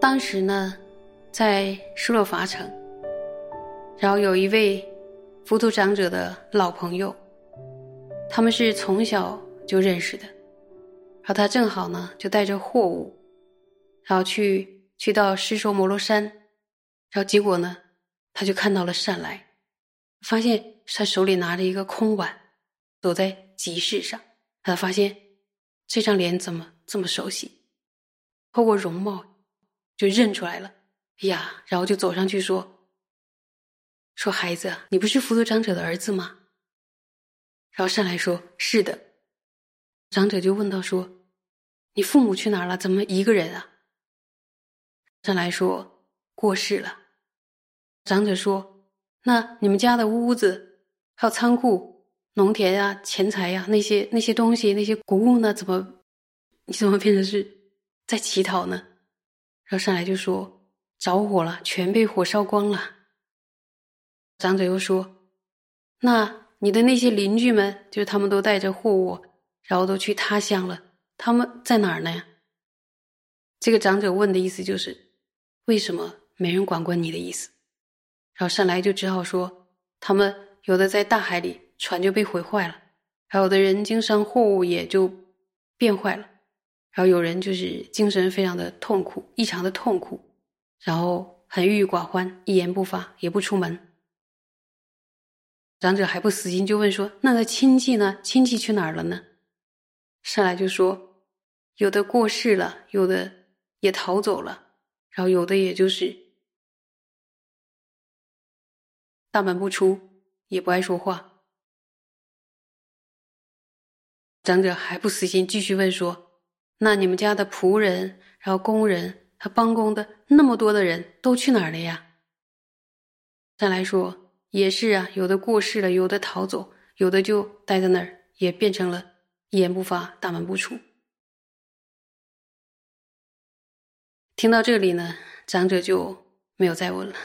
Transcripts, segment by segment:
当时呢，在施洛伐城，然后有一位浮屠长者的老朋友，他们是从小就认识的，然后他正好呢就带着货物，然后去去到施说摩罗山，然后结果呢，他就看到了善来，发现他手里拿着一个空碗，走在集市上，他发现这张脸怎么这么熟悉，透过容貌。就认出来了，呀，然后就走上去说：“说孩子，你不是佛陀长者的儿子吗？”然后善来说：“是的。”长者就问到说：“你父母去哪儿了？怎么一个人啊？”上来说：“过世了。”长者说：“那你们家的屋子、还有仓库、农田啊、钱财呀，那些那些东西、那些谷物呢？怎么你怎么变成是在乞讨呢？”然后上来就说着火了，全被火烧光了。长者又说：“那你的那些邻居们，就是他们都带着货物，然后都去他乡了，他们在哪儿呢？”这个长者问的意思就是为什么没人管管你的意思。然后上来就只好说：“他们有的在大海里，船就被毁坏了；还有的人经商货物也就变坏了。”然后有人就是精神非常的痛苦，异常的痛苦，然后很郁郁寡欢，一言不发，也不出门。长者还不死心，就问说：“那他亲戚呢？亲戚去哪儿了呢？”上来就说：“有的过世了，有的也逃走了，然后有的也就是大门不出，也不爱说话。”长者还不死心，继续问说。那你们家的仆人，然后工人和帮工的那么多的人都去哪儿了呀？再来说也是啊，有的过世了，有的逃走，有的就待在那儿，也变成了一言不发、大门不出。听到这里呢，长者就没有再问了，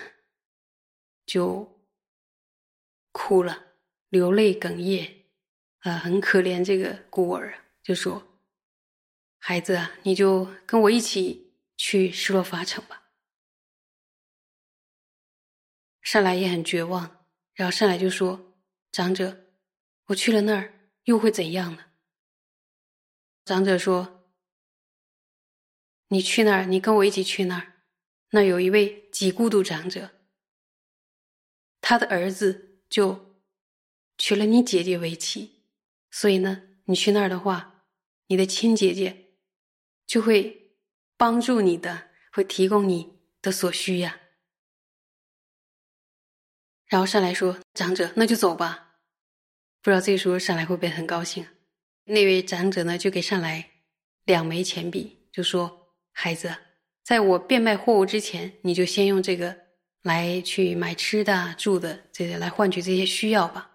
就哭了，流泪哽咽，啊，很可怜这个孤儿，就说。孩子啊，你就跟我一起去失落法城吧。善来也很绝望，然后善来就说：“长者，我去了那儿又会怎样呢？”长者说：“你去那儿，你跟我一起去那儿。那有一位极孤独长者，他的儿子就娶了你姐姐为妻，所以呢，你去那儿的话，你的亲姐姐。”就会帮助你的，会提供你的所需呀。然后上来说：“长者，那就走吧。”不知道这个时候上来会不会很高兴？那位长者呢，就给上来两枚钱币，就说：“孩子，在我变卖货物之前，你就先用这个来去买吃的、住的，这些来换取这些需要吧。”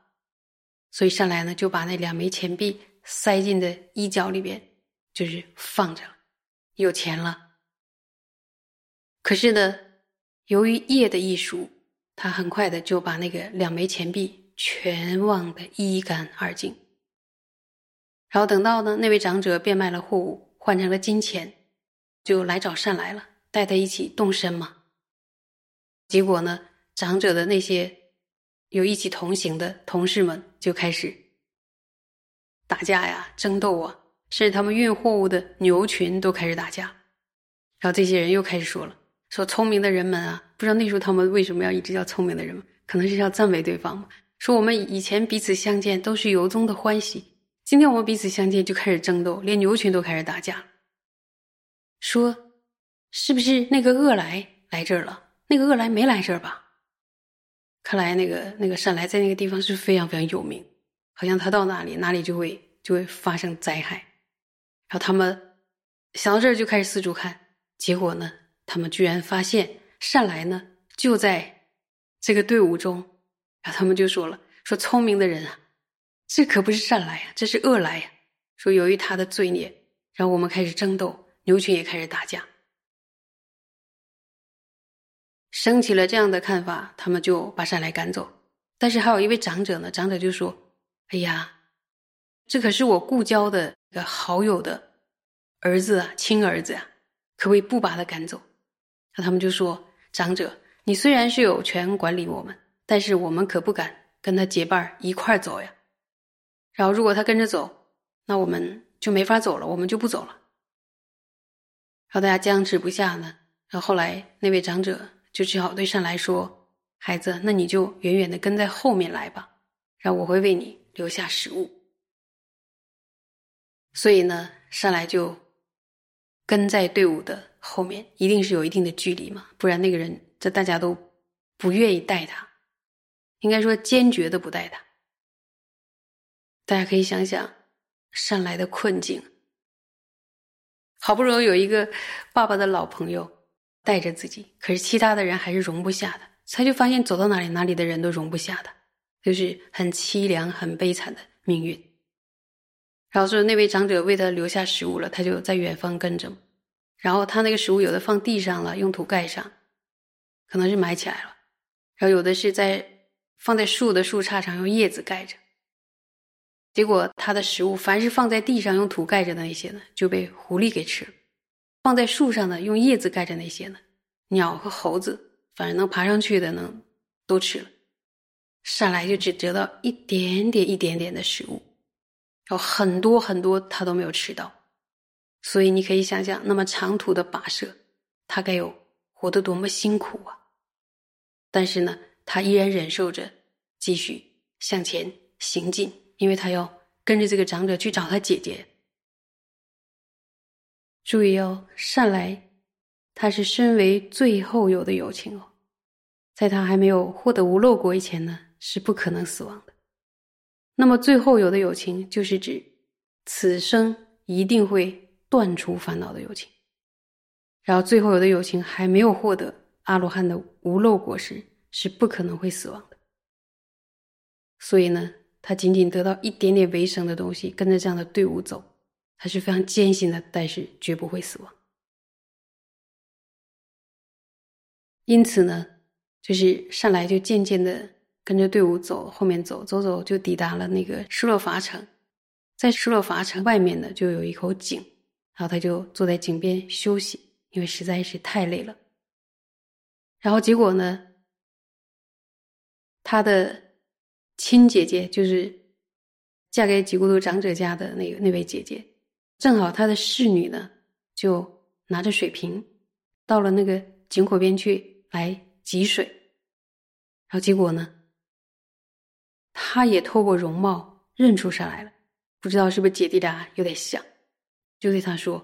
所以上来呢，就把那两枚钱币塞进的衣角里边，就是放着了。有钱了，可是呢，由于业的艺术，他很快的就把那个两枚钱币全忘得一干二净。然后等到呢，那位长者变卖了货物，换成了金钱，就来找善来了，带他一起动身嘛。结果呢，长者的那些有一起同行的同事们就开始打架呀，争斗啊。甚至他们运货物的牛群都开始打架，然后这些人又开始说了：“说聪明的人们啊，不知道那时候他们为什么要一直叫聪明的人们，可能是要赞美对方嘛。说我们以前彼此相见都是由衷的欢喜，今天我们彼此相见就开始争斗，连牛群都开始打架。说是不是那个恶来来这儿了？那个恶来没来这儿吧？看来那个那个善来在那个地方是非常非常有名，好像他到哪里哪里就会就会发生灾害。”然后他们想到这儿就开始四处看，结果呢，他们居然发现善来呢就在这个队伍中。然后他们就说了：“说聪明的人啊，这可不是善来呀，这是恶来呀。说由于他的罪孽，然后我们开始争斗，牛群也开始打架。升起了这样的看法，他们就把善来赶走。但是还有一位长者呢，长者就说：“哎呀，这可是我故交的一个好友的儿子啊，亲儿子啊，可不可以不把他赶走？”那他们就说：“长者，你虽然是有权管理我们，但是我们可不敢跟他结伴一块走呀。然后如果他跟着走，那我们就没法走了，我们就不走了。”然后大家僵持不下呢，然后后来那位长者就只好对善来说。孩子，那你就远远的跟在后面来吧，然后我会为你留下食物。所以呢，上来就跟在队伍的后面，一定是有一定的距离嘛，不然那个人这大家都不愿意带他，应该说坚决的不带他。大家可以想想上来的困境，好不容易有一个爸爸的老朋友带着自己，可是其他的人还是容不下的。他就发现走到哪里，哪里的人都容不下他，就是很凄凉、很悲惨的命运。然后说那位长者为他留下食物了，他就在远方跟着。然后他那个食物有的放地上了，用土盖上，可能是埋起来了；然后有的是在放在树的树杈上，用叶子盖着。结果他的食物，凡是放在地上用土盖着的那些呢，就被狐狸给吃了；放在树上的用叶子盖着那些呢，鸟和猴子。反正能爬上去的呢，都吃了，上来就只得到一点点、一点点的食物，有很多很多他都没有吃到，所以你可以想想，那么长途的跋涉，他该有活得多么辛苦啊！但是呢，他依然忍受着，继续向前行进，因为他要跟着这个长者去找他姐姐。注意哦，上来。他是身为最后有的友情哦，在他还没有获得无漏果以前呢，是不可能死亡的。那么最后有的友情，就是指此生一定会断除烦恼的友情。然后最后有的友情还没有获得阿罗汉的无漏果时，是不可能会死亡的。所以呢，他仅仅得到一点点维生的东西，跟着这样的队伍走，他是非常艰辛的，但是绝不会死亡。因此呢，就是上来就渐渐的跟着队伍走，后面走走走，就抵达了那个施洛伐城。在施洛伐城外面呢，就有一口井，然后他就坐在井边休息，因为实在是太累了。然后结果呢，他的亲姐姐，就是嫁给几孤独长者家的那个那位姐姐，正好她的侍女呢，就拿着水瓶到了那个井口边去。来汲水，然后结果呢？他也透过容貌认出上来了，不知道是不是姐弟俩有点像，就对他说：“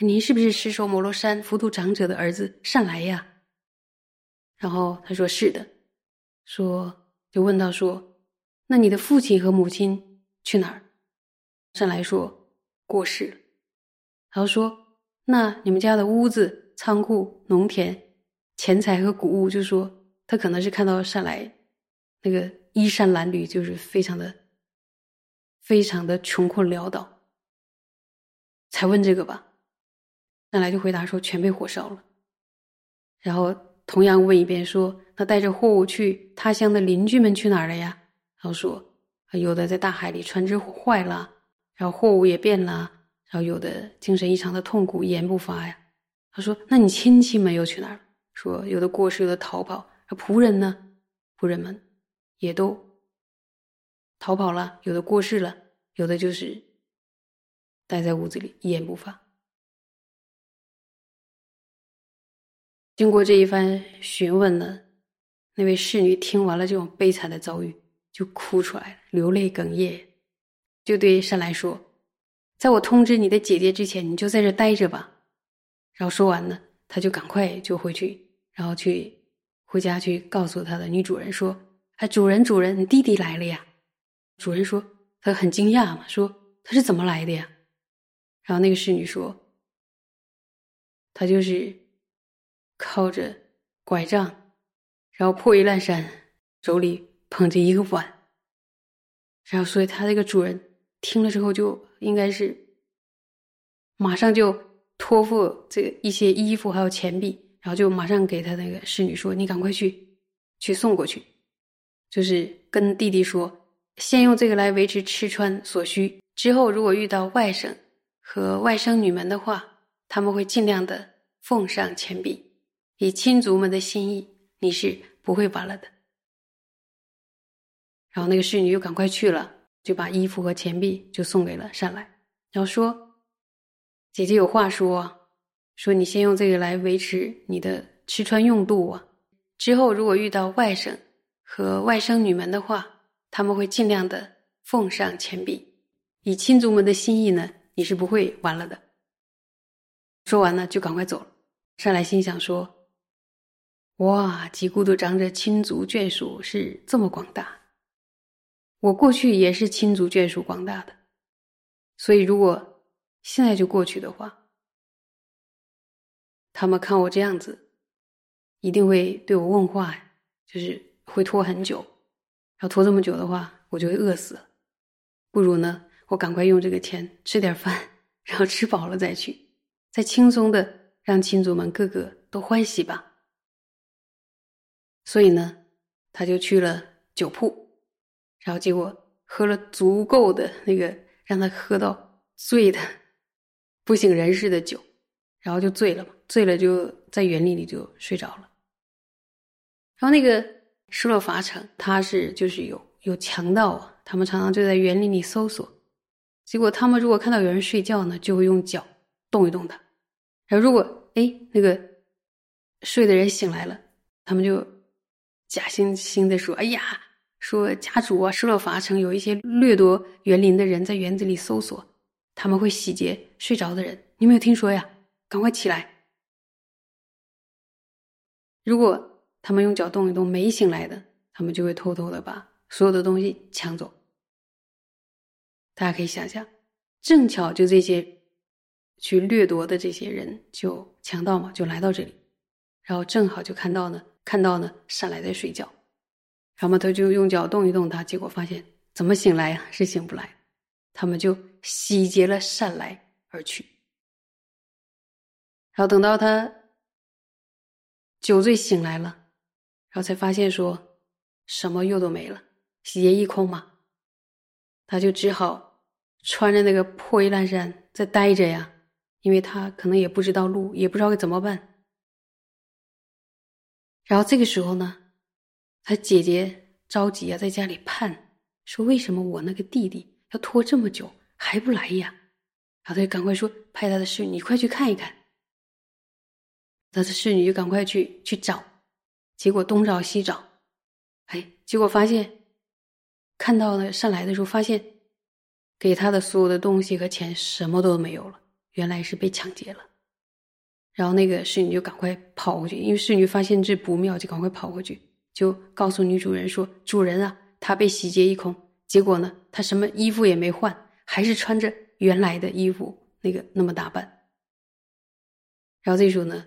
您是不是石首摩罗山浮屠长者的儿子善来呀？”然后他说：“是的。”说就问到说：“那你的父亲和母亲去哪儿？”善来说：“过世了。”然后说：“那你们家的屋子、仓库、农田？”钱财和谷物，就说他可能是看到上来那个衣衫褴褛，就是非常的、非常的穷困潦倒，才问这个吧。上来就回答说全被火烧了。然后同样问一遍说，他带着货物去他乡的邻居们去哪儿了呀？他说有的在大海里船只坏了，然后货物也变了，然后有的精神异常的痛苦，一言不发呀。他说：“那你亲戚们又去哪儿了？”说有的过世，有的逃跑，而仆人呢？仆人们也都逃跑了，有的过世了，有的就是待在屋子里一言不发。经过这一番询问呢，那位侍女听完了这种悲惨的遭遇，就哭出来了，流泪哽咽，就对善来说：“在我通知你的姐姐之前，你就在这待着吧。”然后说完呢，他就赶快就回去。然后去回家去告诉他的女主人说：“哎，主人，主人，你弟弟来了呀！”主人说：“他很惊讶嘛，说他是怎么来的呀？”然后那个侍女说：“他就是靠着拐杖，然后破衣烂衫，手里捧着一个碗。然后，所以他这个主人听了之后，就应该是马上就托付这一些衣服还有钱币。”然后就马上给他那个侍女说：“你赶快去，去送过去，就是跟弟弟说，先用这个来维持吃穿所需。之后如果遇到外甥和外甥女们的话，他们会尽量的奉上钱币，以亲族们的心意，你是不会完了的。”然后那个侍女又赶快去了，就把衣服和钱币就送给了善来，然后说：“姐姐有话说。”说你先用这个来维持你的吃穿用度啊，之后如果遇到外甥和外甥女们的话，他们会尽量的奉上钱币，以亲族们的心意呢，你是不会完了的。说完了就赶快走了。善来心想说：“哇，吉孤独长者亲族眷属是这么广大，我过去也是亲族眷属广大的，所以如果现在就过去的话。”他们看我这样子，一定会对我问话，就是会拖很久。要拖这么久的话，我就会饿死。不如呢，我赶快用这个钱吃点饭，然后吃饱了再去，再轻松的让亲族们个个都欢喜吧。所以呢，他就去了酒铺，然后结果喝了足够的那个让他喝到醉的不省人事的酒。然后就醉了嘛，醉了就在园林里就睡着了。然后那个失落法场，他是就是有有强盗啊，他们常常就在园林里搜索。结果他们如果看到有人睡觉呢，就会用脚动一动他。然后如果哎那个睡的人醒来了，他们就假惺惺的说：“哎呀，说家主啊，失落法城有一些掠夺园林的人在园子里搜索，他们会洗劫睡着的人。你没有听说呀？”赶快起来！如果他们用脚动一动没醒来的，他们就会偷偷的把所有的东西抢走。大家可以想象，正巧就这些去掠夺的这些人，就强盗嘛，就来到这里，然后正好就看到呢，看到呢善来在睡觉，然后他就用脚动一动他，结果发现怎么醒来呀？是醒不来，他们就洗劫了善来而去。然后等到他酒醉醒来了，然后才发现说什么又都没了，洗劫一空嘛，他就只好穿着那个破衣烂衫在待着呀，因为他可能也不知道路，也不知道该怎么办。然后这个时候呢，他姐姐着急啊，在家里盼说：“为什么我那个弟弟要拖这么久还不来呀？”然后他就赶快说：“派他的侍女快去看一看。”他的侍女就赶快去去找，结果东找西找，哎，结果发现看到了上来的时候，发现给他的所有的东西和钱什么都没有了，原来是被抢劫了。然后那个侍女就赶快跑过去，因为侍女发现这不妙，就赶快跑过去，就告诉女主人说：“主人啊，他被洗劫一空。结果呢，他什么衣服也没换，还是穿着原来的衣服，那个那么打扮。”然后这时候呢。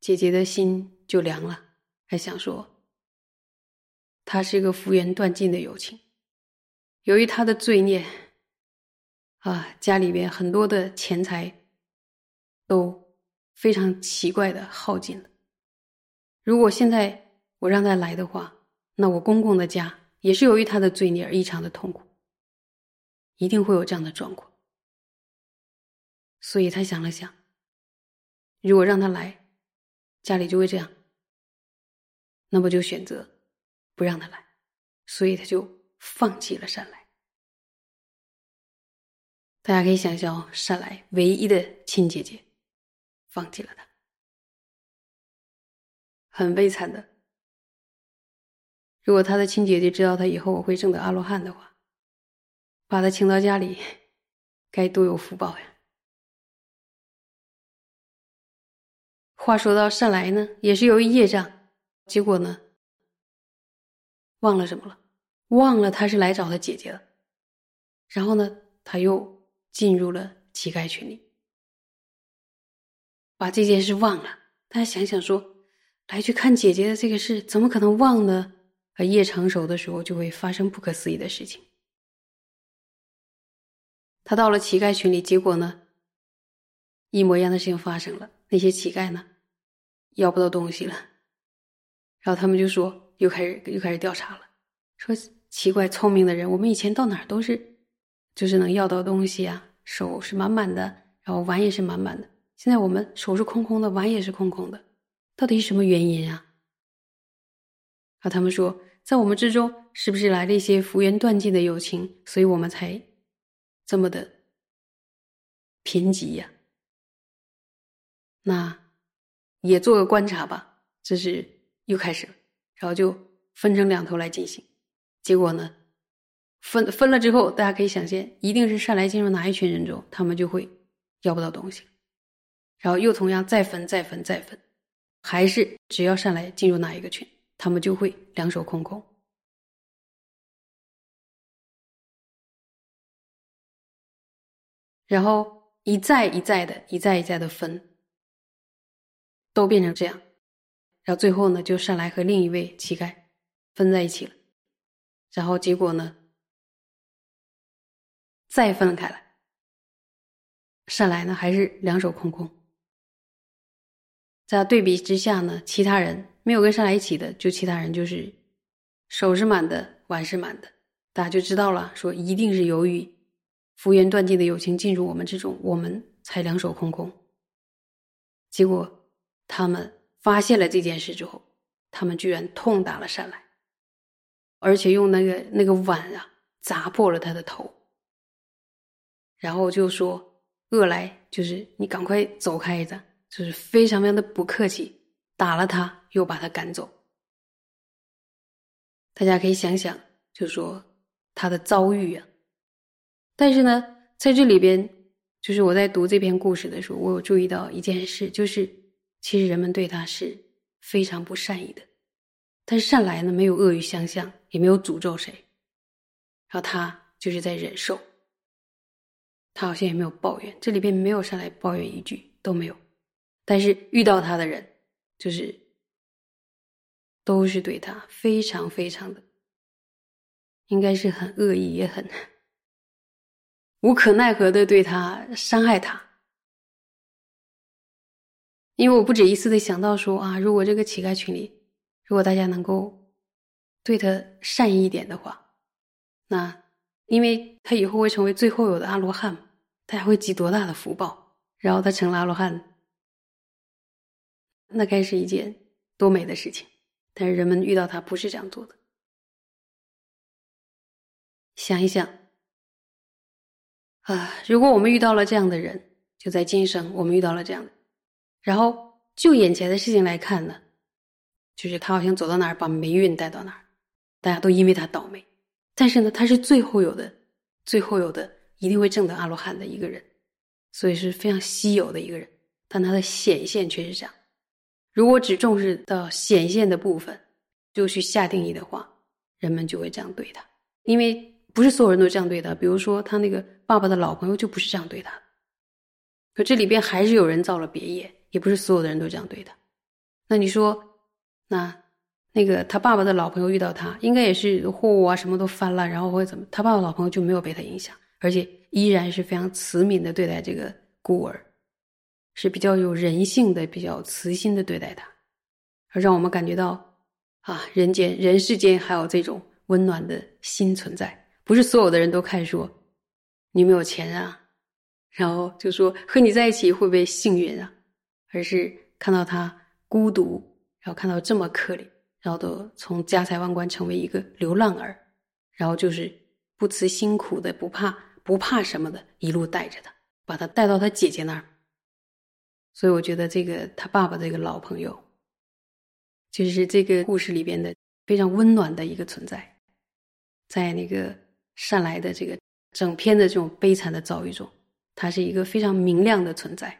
姐姐的心就凉了，还想说，他是一个福缘断尽的友情。由于他的罪孽，啊，家里边很多的钱财都非常奇怪的耗尽了。如果现在我让他来的话，那我公公的家也是由于他的罪孽而异常的痛苦，一定会有这样的状况。所以他想了想，如果让他来。家里就会这样，那么就选择不让他来，所以他就放弃了善来。大家可以想象，善来唯一的亲姐姐放弃了他，很悲惨的。如果他的亲姐姐知道他以后我会证得阿罗汉的话，把他请到家里，该多有福报呀！话说到善来呢，也是由于业障，结果呢，忘了什么了？忘了他是来找他姐姐的，然后呢，他又进入了乞丐群里，把这件事忘了。大家想想说，来去看姐姐的这个事，怎么可能忘呢？而夜成熟的时候，就会发生不可思议的事情。他到了乞丐群里，结果呢，一模一样的事情发生了。那些乞丐呢？要不到东西了。然后他们就说，又开始又开始调查了，说奇怪，聪明的人，我们以前到哪儿都是，就是能要到东西啊，手是满满的，然后碗也是满满的。现在我们手是空空的，碗也是空空的，到底是什么原因啊？然后他们说，在我们之中，是不是来了一些福缘断尽的友情，所以我们才这么的贫瘠呀？那也做个观察吧。这是又开始了，然后就分成两头来进行。结果呢，分分了之后，大家可以想象，一定是善来进入哪一群人中，他们就会要不到东西。然后又同样再分再分再分，还是只要善来进入哪一个群，他们就会两手空空。然后一再一再的一再一再的分，都变成这样，然后最后呢，就善来和另一位乞丐分在一起了。然后结果呢，再分开来，善来呢还是两手空空。在对比之下呢，其他人没有跟上来一起的，就其他人就是手是满的，碗是满的，大家就知道了，说一定是由于福缘断尽的友情进入我们之中，我们才两手空空。结果他们发现了这件事之后，他们居然痛打了善来，而且用那个那个碗啊砸破了他的头，然后就说：“恶来，就是你赶快走开的。”就是非常非常的不客气，打了他，又把他赶走。大家可以想想，就说他的遭遇啊。但是呢，在这里边，就是我在读这篇故事的时候，我有注意到一件事，就是其实人们对他是非常不善意的，但是善来呢，没有恶语相向，也没有诅咒谁，然后他就是在忍受，他好像也没有抱怨，这里边没有上来抱怨一句都没有。但是遇到他的人，就是都是对他非常非常的，应该是很恶意，也很无可奈何的对他伤害他。因为我不止一次的想到说啊，如果这个乞丐群里，如果大家能够对他善意一点的话，那因为他以后会成为最后有的阿罗汉，他还会积多大的福报，然后他成了阿罗汉。那该是一件多美的事情，但是人们遇到他不是这样做的。想一想，啊，如果我们遇到了这样的人，就在今生我们遇到了这样的，然后就眼前的事情来看呢，就是他好像走到哪儿把霉运带到哪儿，大家都因为他倒霉，但是呢，他是最后有的，最后有的一定会证得阿罗汉的一个人，所以是非常稀有的一个人，但他的显现却是这样。如果只重视到显现的部分，就去下定义的话，人们就会这样对他。因为不是所有人都这样对他。比如说，他那个爸爸的老朋友就不是这样对他。可这里边还是有人造了别业，也不是所有的人都这样对他。那你说，那那个他爸爸的老朋友遇到他，应该也是货物啊什么都翻了，然后或者怎么，他爸爸老朋友就没有被他影响，而且依然是非常慈悯的对待这个孤儿。是比较有人性的、比较慈心的对待他，而让我们感觉到啊，人间人世间还有这种温暖的心存在。不是所有的人都看说你没有钱啊，然后就说和你在一起会不会幸运啊，而是看到他孤独，然后看到这么可怜，然后都从家财万贯成为一个流浪儿，然后就是不辞辛苦的、不怕不怕什么的，一路带着他，把他带到他姐姐那儿。所以我觉得这个他爸爸这个老朋友，就是这个故事里边的非常温暖的一个存在，在那个善来的这个整篇的这种悲惨的遭遇中，他是一个非常明亮的存在，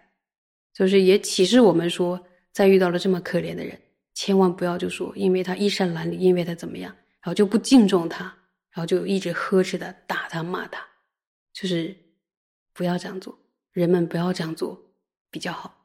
就是也启示我们说，在遇到了这么可怜的人，千万不要就说因为他衣衫褴褛，因为他怎么样，然后就不敬重他，然后就一直呵斥他、打他、骂他，就是不要这样做，人们不要这样做比较好。